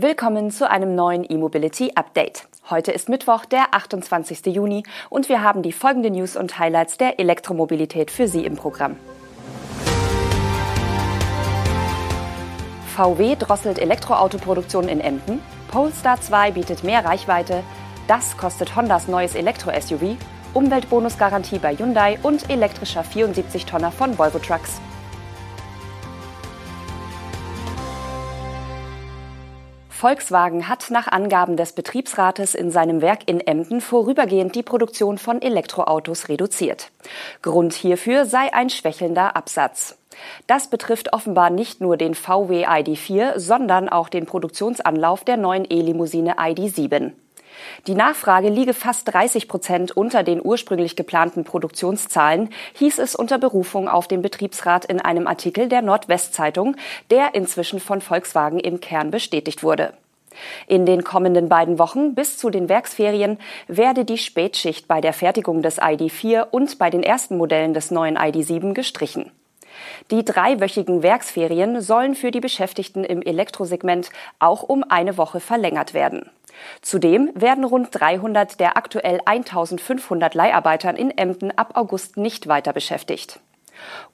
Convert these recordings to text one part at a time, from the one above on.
Willkommen zu einem neuen E-Mobility Update. Heute ist Mittwoch, der 28. Juni und wir haben die folgenden News und Highlights der Elektromobilität für Sie im Programm. VW drosselt Elektroautoproduktion in Emden, Polestar 2 bietet mehr Reichweite, das kostet Hondas neues Elektro-SUV, Umweltbonusgarantie bei Hyundai und elektrischer 74-Tonner von Volvo Trucks. Volkswagen hat nach Angaben des Betriebsrates in seinem Werk in Emden vorübergehend die Produktion von Elektroautos reduziert. Grund hierfür sei ein schwächelnder Absatz. Das betrifft offenbar nicht nur den VW ID4, sondern auch den Produktionsanlauf der neuen E-Limousine ID7. Die Nachfrage liege fast 30 Prozent unter den ursprünglich geplanten Produktionszahlen, hieß es unter Berufung auf den Betriebsrat in einem Artikel der Nordwestzeitung, der inzwischen von Volkswagen im Kern bestätigt wurde. In den kommenden beiden Wochen bis zu den Werksferien werde die Spätschicht bei der Fertigung des ID4 und bei den ersten Modellen des neuen ID7 gestrichen. Die dreiwöchigen Werksferien sollen für die Beschäftigten im Elektrosegment auch um eine Woche verlängert werden. Zudem werden rund 300 der aktuell 1500 Leiharbeitern in Emden ab August nicht weiter beschäftigt.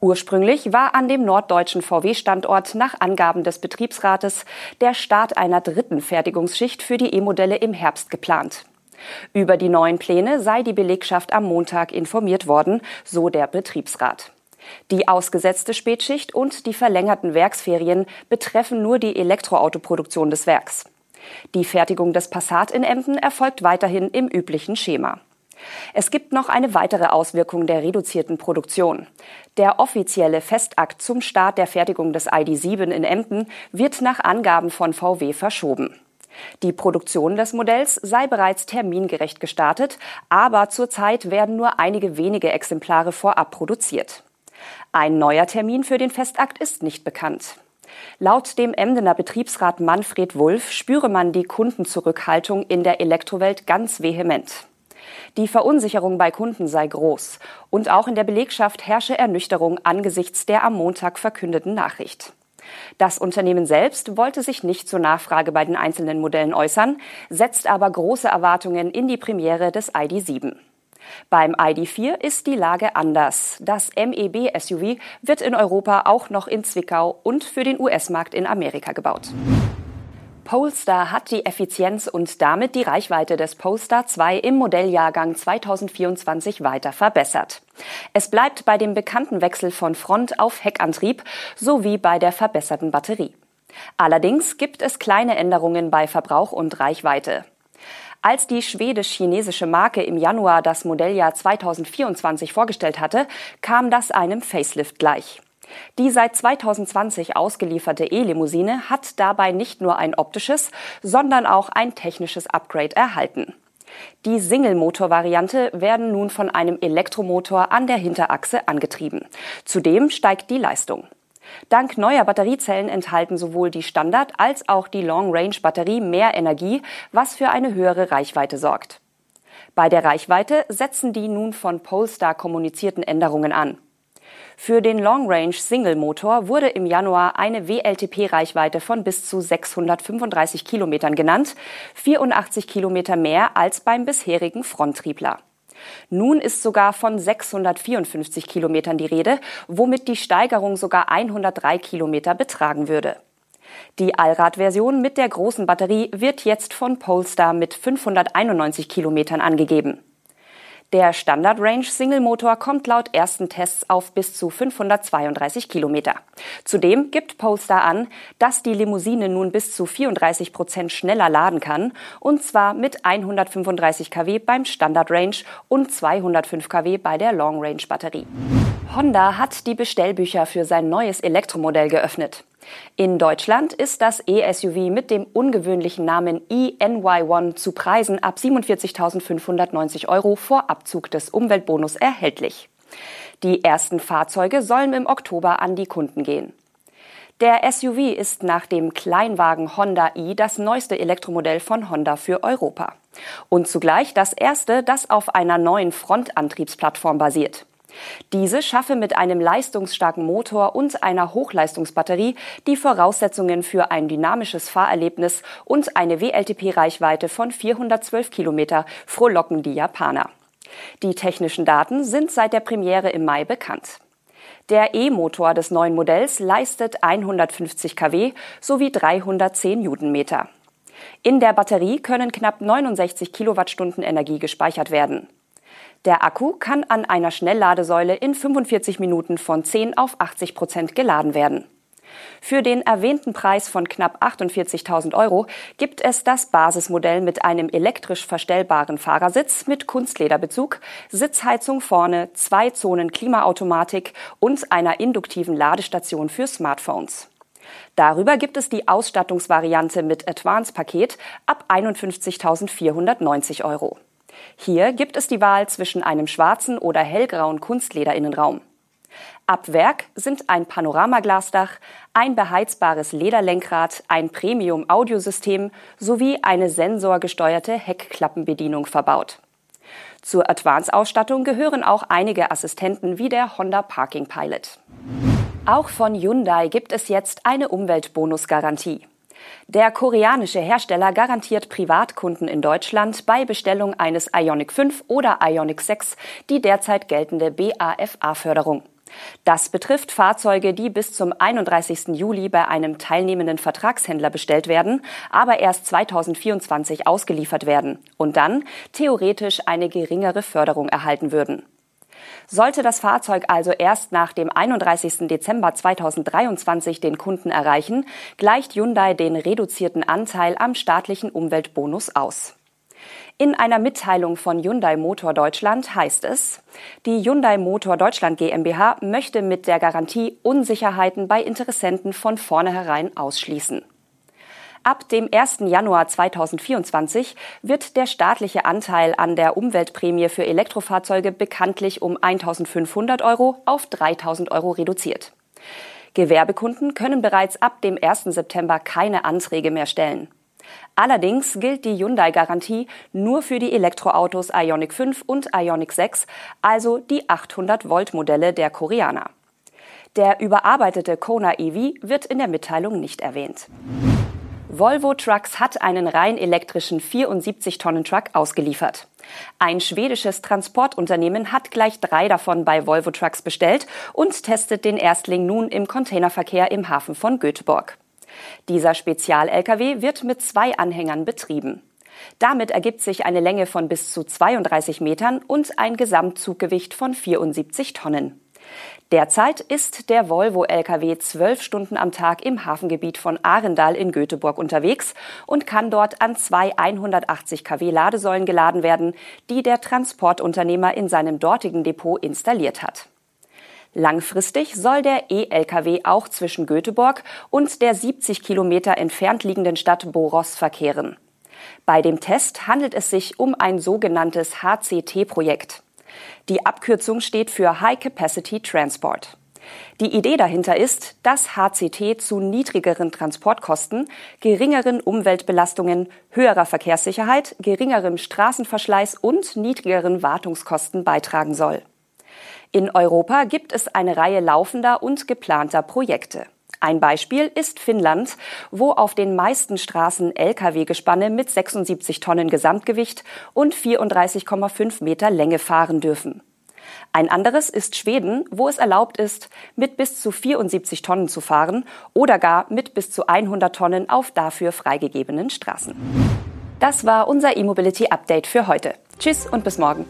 Ursprünglich war an dem norddeutschen VW-Standort nach Angaben des Betriebsrates der Start einer dritten Fertigungsschicht für die E-Modelle im Herbst geplant. Über die neuen Pläne sei die Belegschaft am Montag informiert worden, so der Betriebsrat. Die ausgesetzte Spätschicht und die verlängerten Werksferien betreffen nur die Elektroautoproduktion des Werks. Die Fertigung des Passat in Emden erfolgt weiterhin im üblichen Schema. Es gibt noch eine weitere Auswirkung der reduzierten Produktion. Der offizielle Festakt zum Start der Fertigung des ID7 in Emden wird nach Angaben von VW verschoben. Die Produktion des Modells sei bereits termingerecht gestartet, aber zurzeit werden nur einige wenige Exemplare vorab produziert. Ein neuer Termin für den Festakt ist nicht bekannt. Laut dem Emdener Betriebsrat Manfred Wulff spüre man die Kundenzurückhaltung in der Elektrowelt ganz vehement. Die Verunsicherung bei Kunden sei groß und auch in der Belegschaft herrsche Ernüchterung angesichts der am Montag verkündeten Nachricht. Das Unternehmen selbst wollte sich nicht zur Nachfrage bei den einzelnen Modellen äußern, setzt aber große Erwartungen in die Premiere des ID7. Beim ID4 ist die Lage anders. Das MEB-SUV wird in Europa auch noch in Zwickau und für den US-Markt in Amerika gebaut. Polestar hat die Effizienz und damit die Reichweite des Polestar 2 im Modelljahrgang 2024 weiter verbessert. Es bleibt bei dem bekannten Wechsel von Front auf Heckantrieb sowie bei der verbesserten Batterie. Allerdings gibt es kleine Änderungen bei Verbrauch und Reichweite. Als die schwedisch-chinesische Marke im Januar das Modelljahr 2024 vorgestellt hatte, kam das einem Facelift gleich. Die seit 2020 ausgelieferte E-Limousine hat dabei nicht nur ein optisches, sondern auch ein technisches Upgrade erhalten. Die Single-Motor-Variante werden nun von einem Elektromotor an der Hinterachse angetrieben. Zudem steigt die Leistung. Dank neuer Batteriezellen enthalten sowohl die Standard- als auch die Long-Range-Batterie mehr Energie, was für eine höhere Reichweite sorgt. Bei der Reichweite setzen die nun von Polestar kommunizierten Änderungen an. Für den Long Range Single Motor wurde im Januar eine WLTP-Reichweite von bis zu 635 Kilometern genannt, 84 Kilometer mehr als beim bisherigen Fronttriebler. Nun ist sogar von 654 Kilometern die Rede, womit die Steigerung sogar 103 Kilometer betragen würde. Die Allradversion mit der großen Batterie wird jetzt von Polestar mit 591 Kilometern angegeben. Der Standard Range Single Motor kommt laut ersten Tests auf bis zu 532 Kilometer. Zudem gibt Polestar an, dass die Limousine nun bis zu 34 Prozent schneller laden kann, und zwar mit 135 kW beim Standard Range und 205 kW bei der Long Range Batterie. Honda hat die Bestellbücher für sein neues Elektromodell geöffnet. In Deutschland ist das E-SUV mit dem ungewöhnlichen Namen eNY1 zu Preisen ab 47.590 Euro vor Abzug des Umweltbonus erhältlich. Die ersten Fahrzeuge sollen im Oktober an die Kunden gehen. Der SUV ist nach dem Kleinwagen Honda i das neueste Elektromodell von Honda für Europa. Und zugleich das erste, das auf einer neuen Frontantriebsplattform basiert. Diese schaffe mit einem leistungsstarken Motor und einer Hochleistungsbatterie die Voraussetzungen für ein dynamisches Fahrerlebnis und eine WLTP-Reichweite von 412 Kilometer frohlocken die Japaner. Die technischen Daten sind seit der Premiere im Mai bekannt. Der E-Motor des neuen Modells leistet 150 kW sowie 310 Newtonmeter. In der Batterie können knapp 69 Kilowattstunden Energie gespeichert werden. Der Akku kann an einer Schnellladesäule in 45 Minuten von 10 auf 80 Prozent geladen werden. Für den erwähnten Preis von knapp 48.000 Euro gibt es das Basismodell mit einem elektrisch verstellbaren Fahrersitz mit Kunstlederbezug, Sitzheizung vorne, zwei Zonen Klimaautomatik und einer induktiven Ladestation für Smartphones. Darüber gibt es die Ausstattungsvariante mit Advance-Paket ab 51.490 Euro. Hier gibt es die Wahl zwischen einem schwarzen oder hellgrauen Kunstlederinnenraum. Ab Werk sind ein Panoramaglasdach, ein beheizbares Lederlenkrad, ein Premium-Audiosystem sowie eine sensorgesteuerte Heckklappenbedienung verbaut. Zur Advance-Ausstattung gehören auch einige Assistenten wie der Honda Parking Pilot. Auch von Hyundai gibt es jetzt eine Umweltbonusgarantie. Der koreanische Hersteller garantiert Privatkunden in Deutschland bei Bestellung eines Ionic 5 oder Ionic 6 die derzeit geltende BAFA-Förderung. Das betrifft Fahrzeuge, die bis zum 31. Juli bei einem teilnehmenden Vertragshändler bestellt werden, aber erst 2024 ausgeliefert werden und dann theoretisch eine geringere Förderung erhalten würden. Sollte das Fahrzeug also erst nach dem 31. Dezember 2023 den Kunden erreichen, gleicht Hyundai den reduzierten Anteil am staatlichen Umweltbonus aus. In einer Mitteilung von Hyundai Motor Deutschland heißt es, die Hyundai Motor Deutschland GmbH möchte mit der Garantie Unsicherheiten bei Interessenten von vornherein ausschließen. Ab dem 1. Januar 2024 wird der staatliche Anteil an der Umweltprämie für Elektrofahrzeuge bekanntlich um 1.500 Euro auf 3.000 Euro reduziert. Gewerbekunden können bereits ab dem 1. September keine Anträge mehr stellen. Allerdings gilt die Hyundai-Garantie nur für die Elektroautos Ioniq 5 und Ioniq 6, also die 800-Volt-Modelle der Koreaner. Der überarbeitete Kona EV wird in der Mitteilung nicht erwähnt. Volvo Trucks hat einen rein elektrischen 74-Tonnen-Truck ausgeliefert. Ein schwedisches Transportunternehmen hat gleich drei davon bei Volvo Trucks bestellt und testet den Erstling nun im Containerverkehr im Hafen von Göteborg. Dieser Spezial-Lkw wird mit zwei Anhängern betrieben. Damit ergibt sich eine Länge von bis zu 32 Metern und ein Gesamtzuggewicht von 74 Tonnen. Derzeit ist der Volvo Lkw zwölf Stunden am Tag im Hafengebiet von Arendal in Göteborg unterwegs und kann dort an zwei 180 kW Ladesäulen geladen werden, die der Transportunternehmer in seinem dortigen Depot installiert hat. Langfristig soll der E-Lkw auch zwischen Göteborg und der 70 Kilometer entfernt liegenden Stadt Boros verkehren. Bei dem Test handelt es sich um ein sogenanntes HCT-Projekt. Die Abkürzung steht für High Capacity Transport. Die Idee dahinter ist, dass HCT zu niedrigeren Transportkosten, geringeren Umweltbelastungen, höherer Verkehrssicherheit, geringerem Straßenverschleiß und niedrigeren Wartungskosten beitragen soll. In Europa gibt es eine Reihe laufender und geplanter Projekte. Ein Beispiel ist Finnland, wo auf den meisten Straßen Lkw-Gespanne mit 76 Tonnen Gesamtgewicht und 34,5 Meter Länge fahren dürfen. Ein anderes ist Schweden, wo es erlaubt ist, mit bis zu 74 Tonnen zu fahren oder gar mit bis zu 100 Tonnen auf dafür freigegebenen Straßen. Das war unser E-Mobility Update für heute. Tschüss und bis morgen.